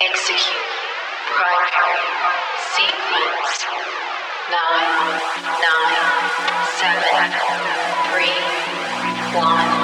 Execute. Primary sequence nine nine seven three one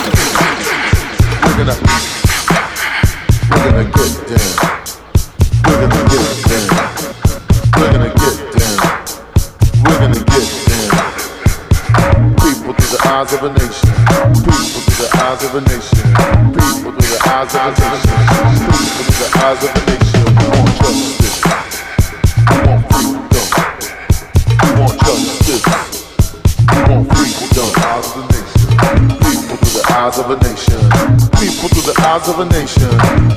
Look at we're gonna get damn. eyes of a nation.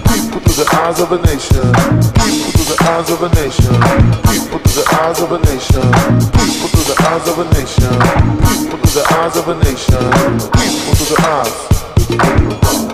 People through the eyes of a nation. People through the eyes of a nation. People through the eyes of a nation. People through the eyes of a nation. People through the eyes of a nation. People through the eyes.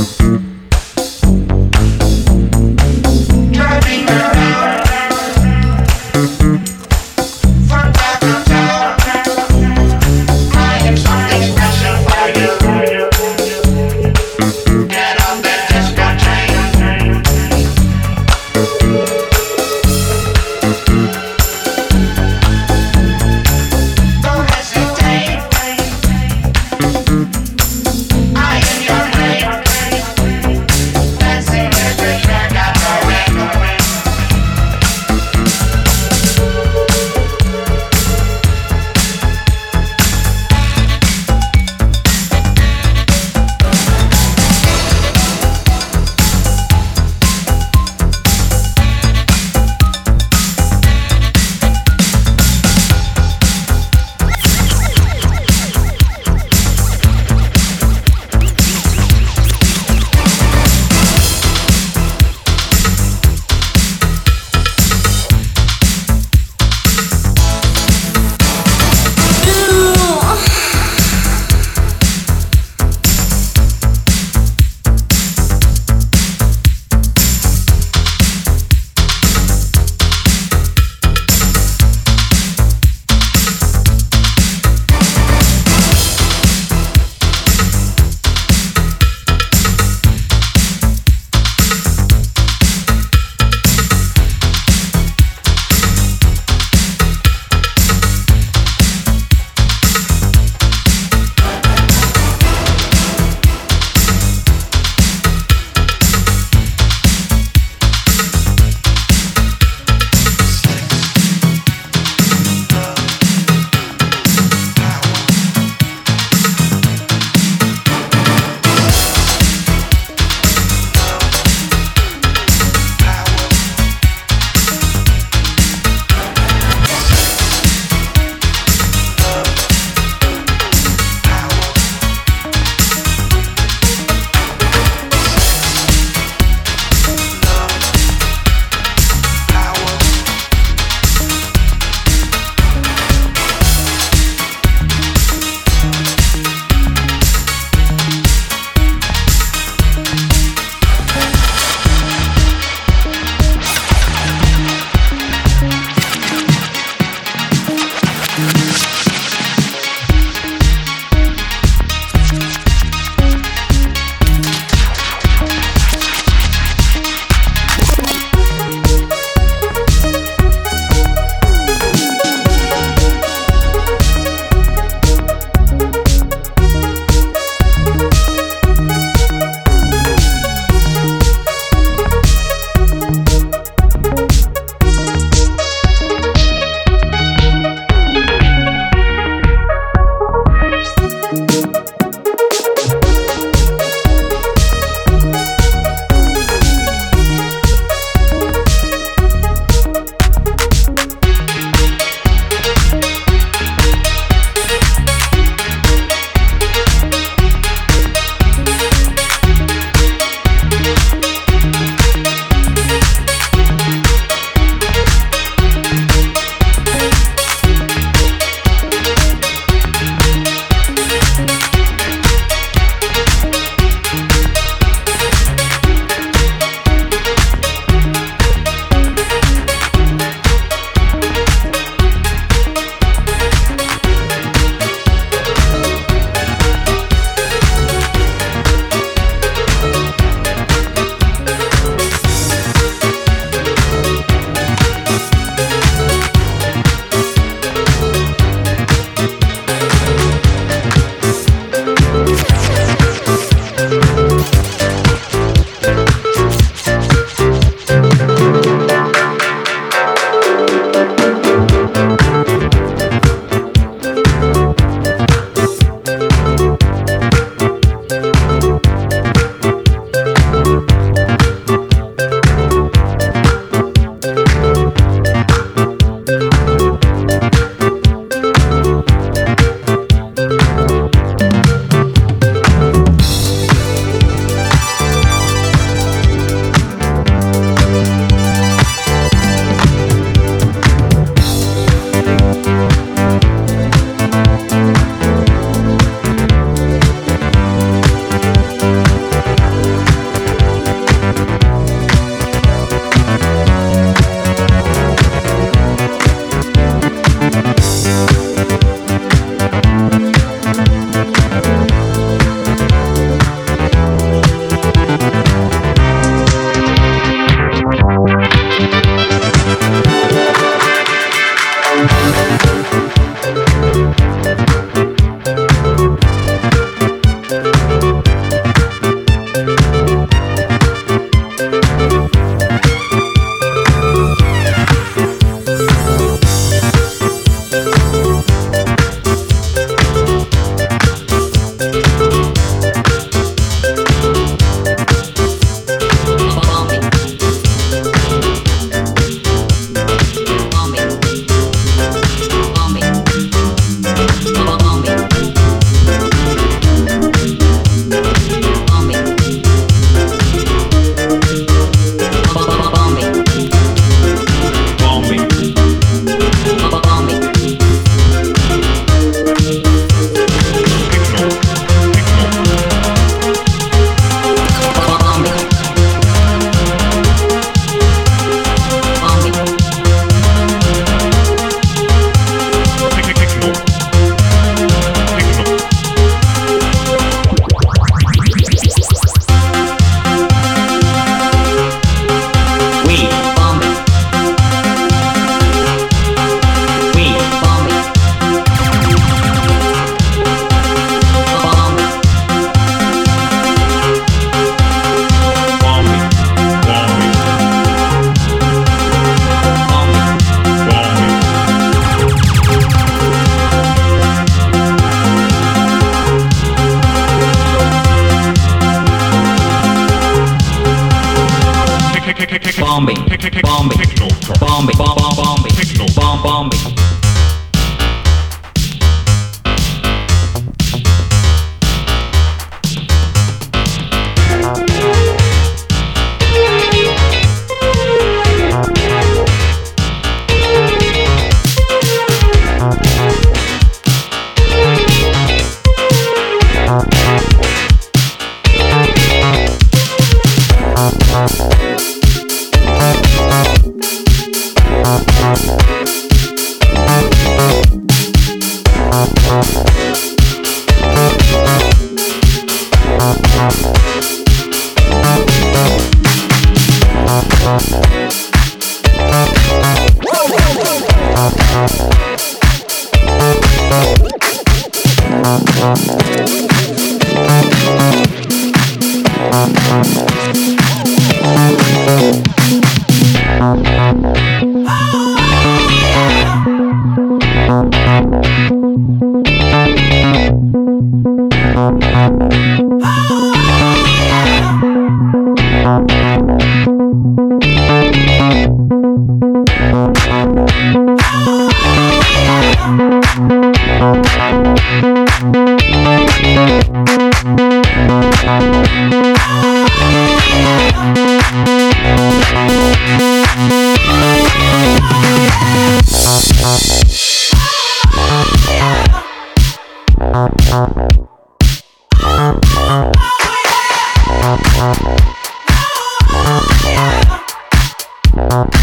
Música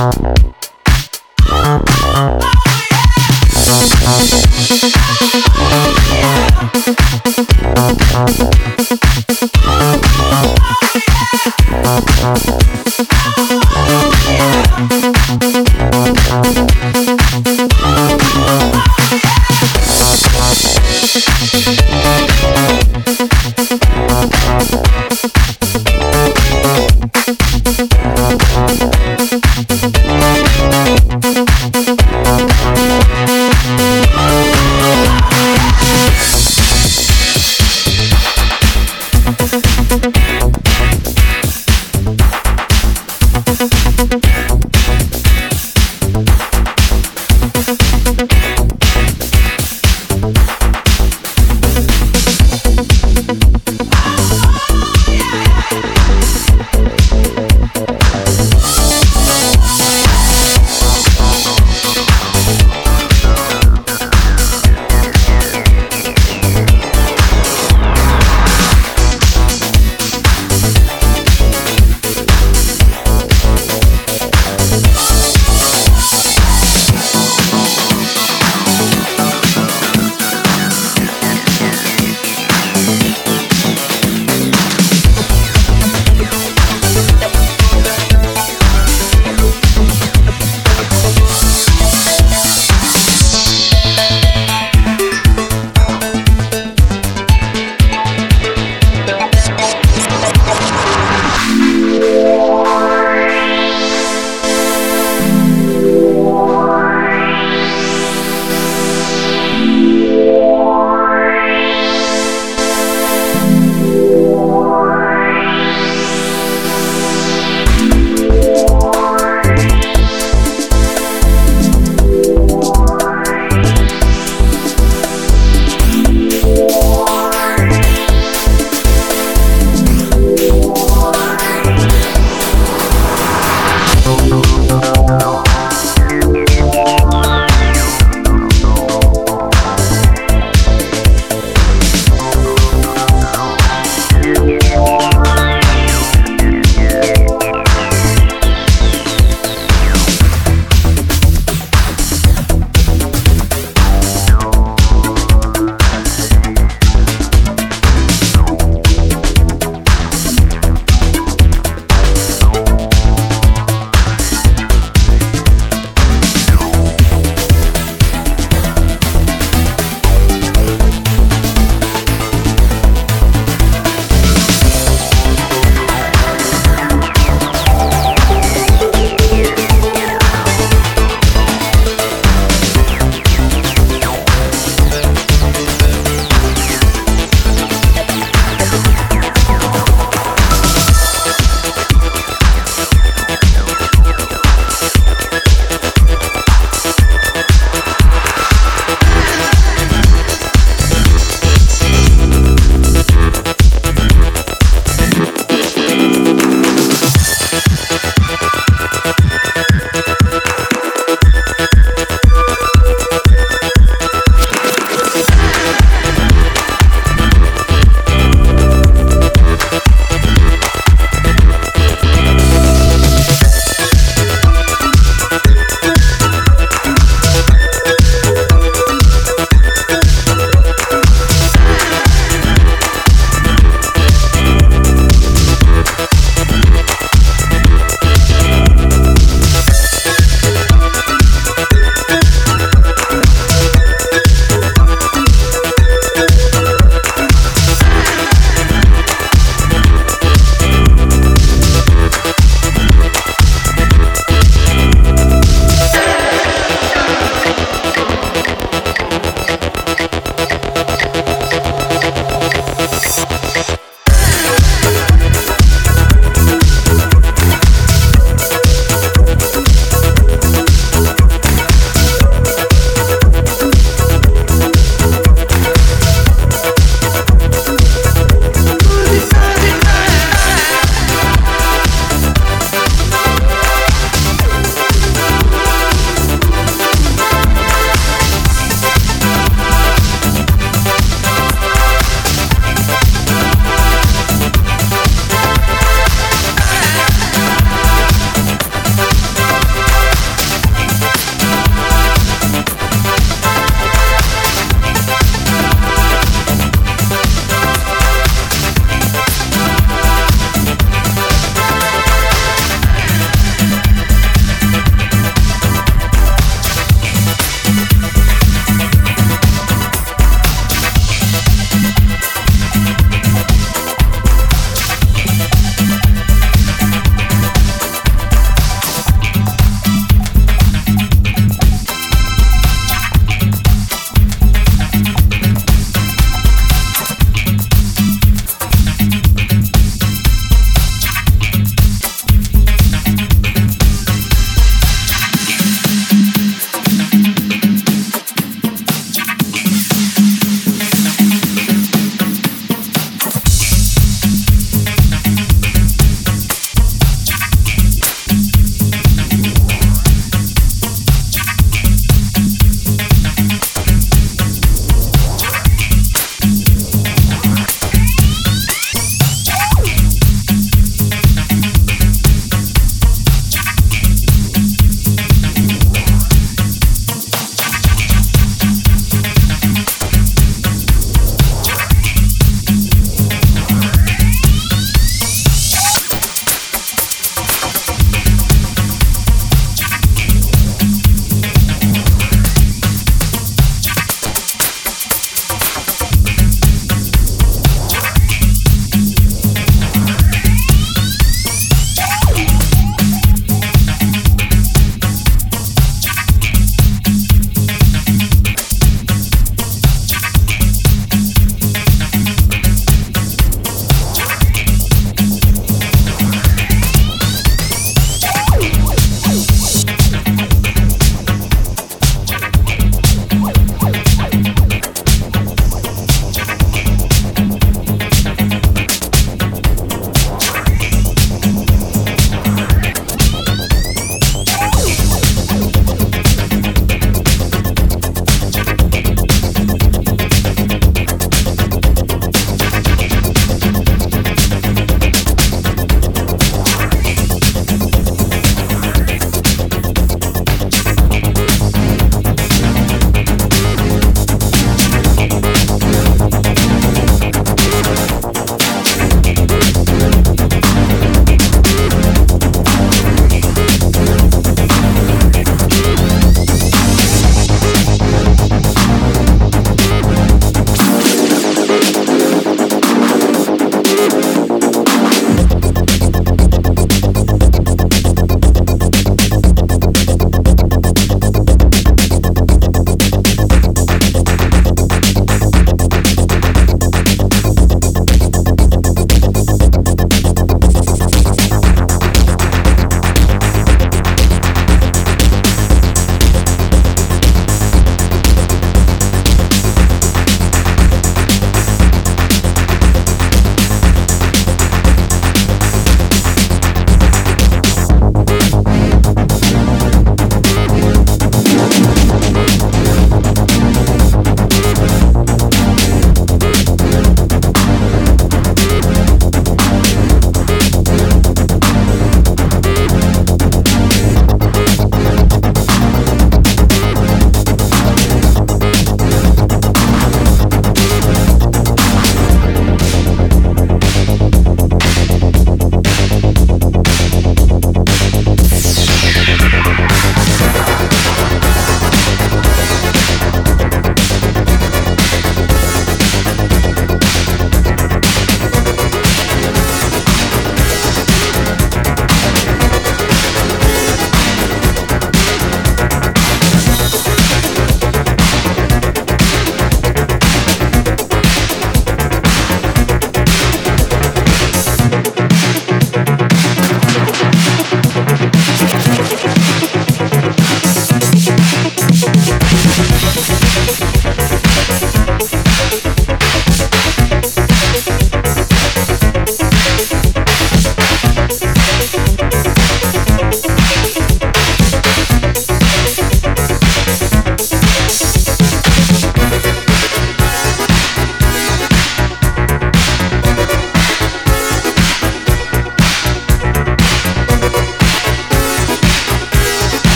Uh-huh.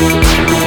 Thank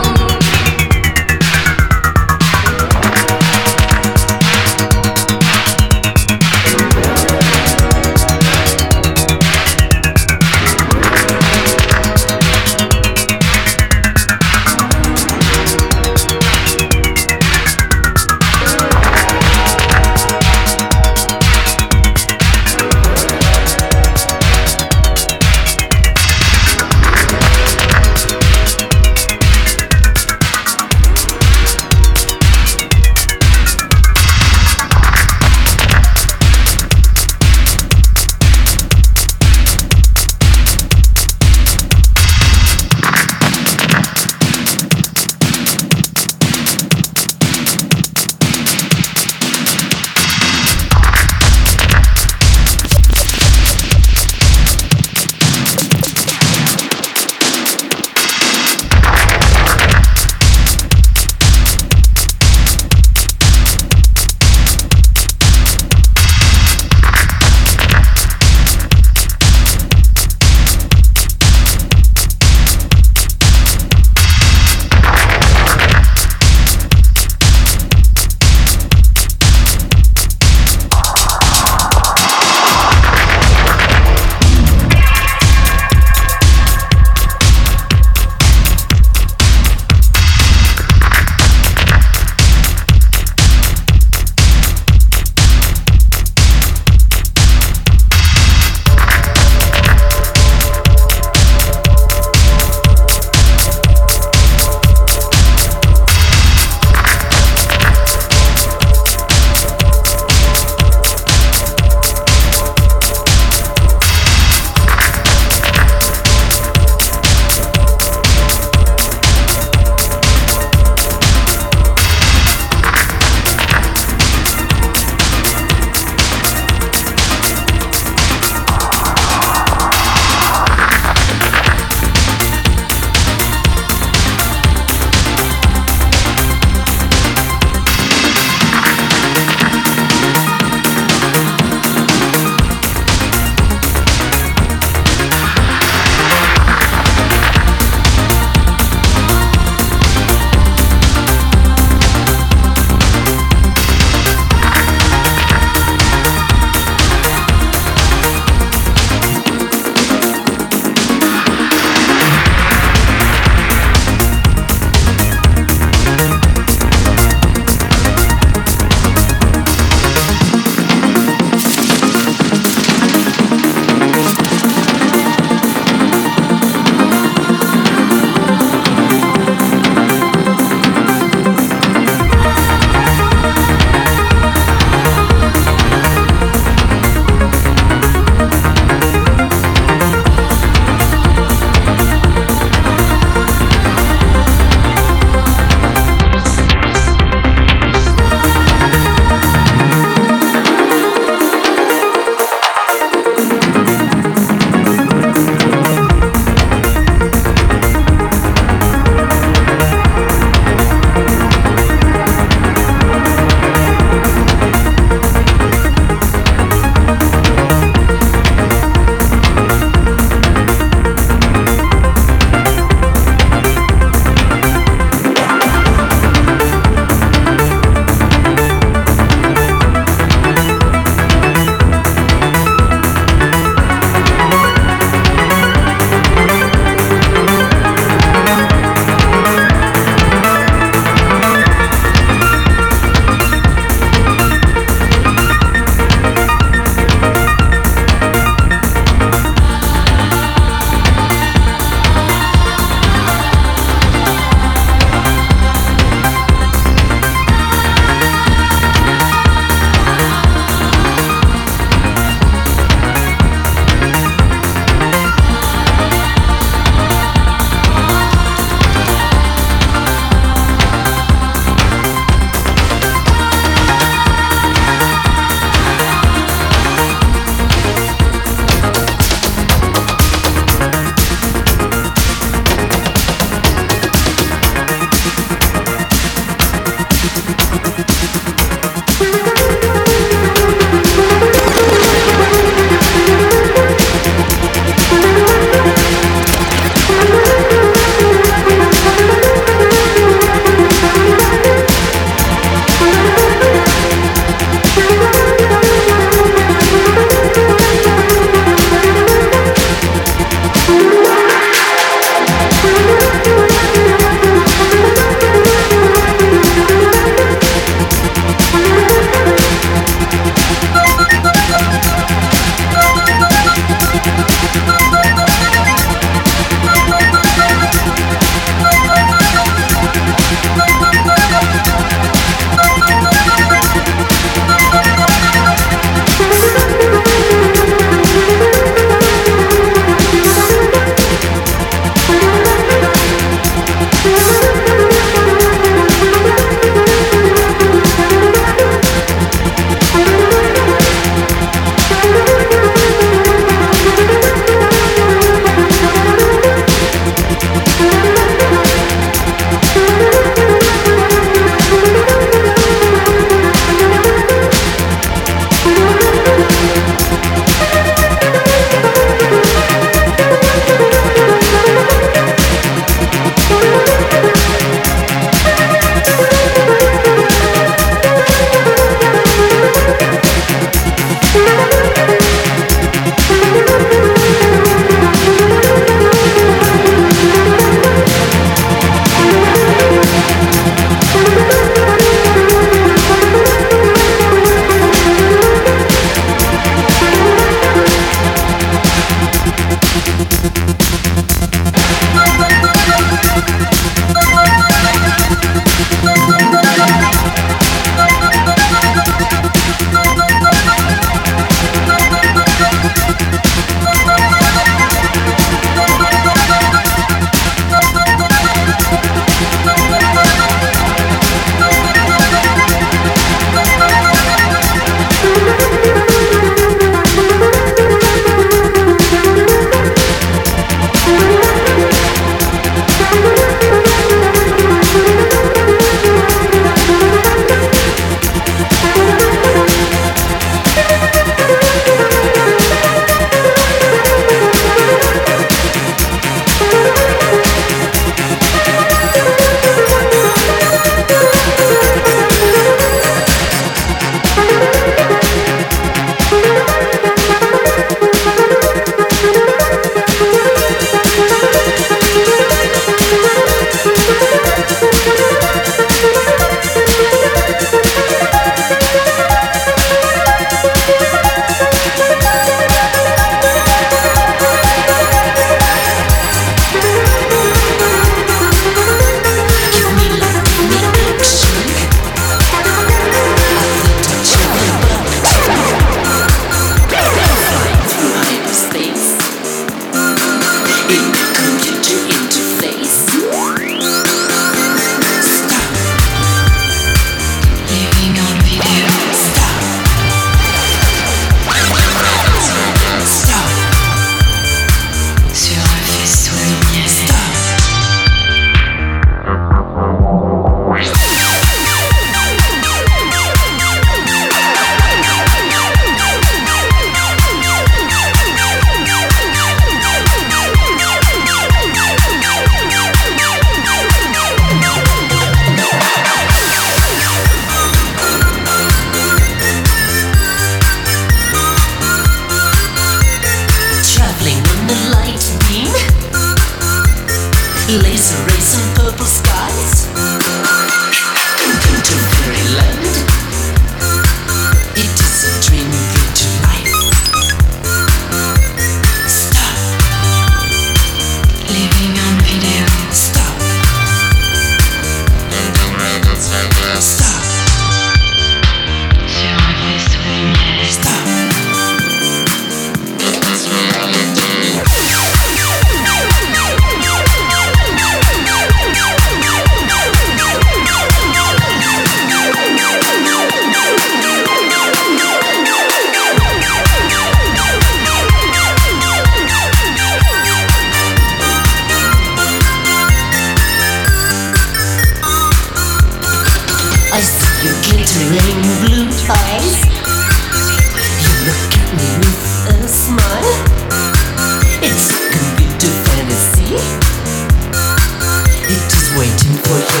waiting for you.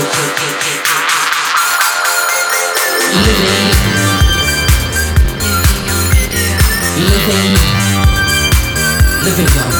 Living, Living. Living,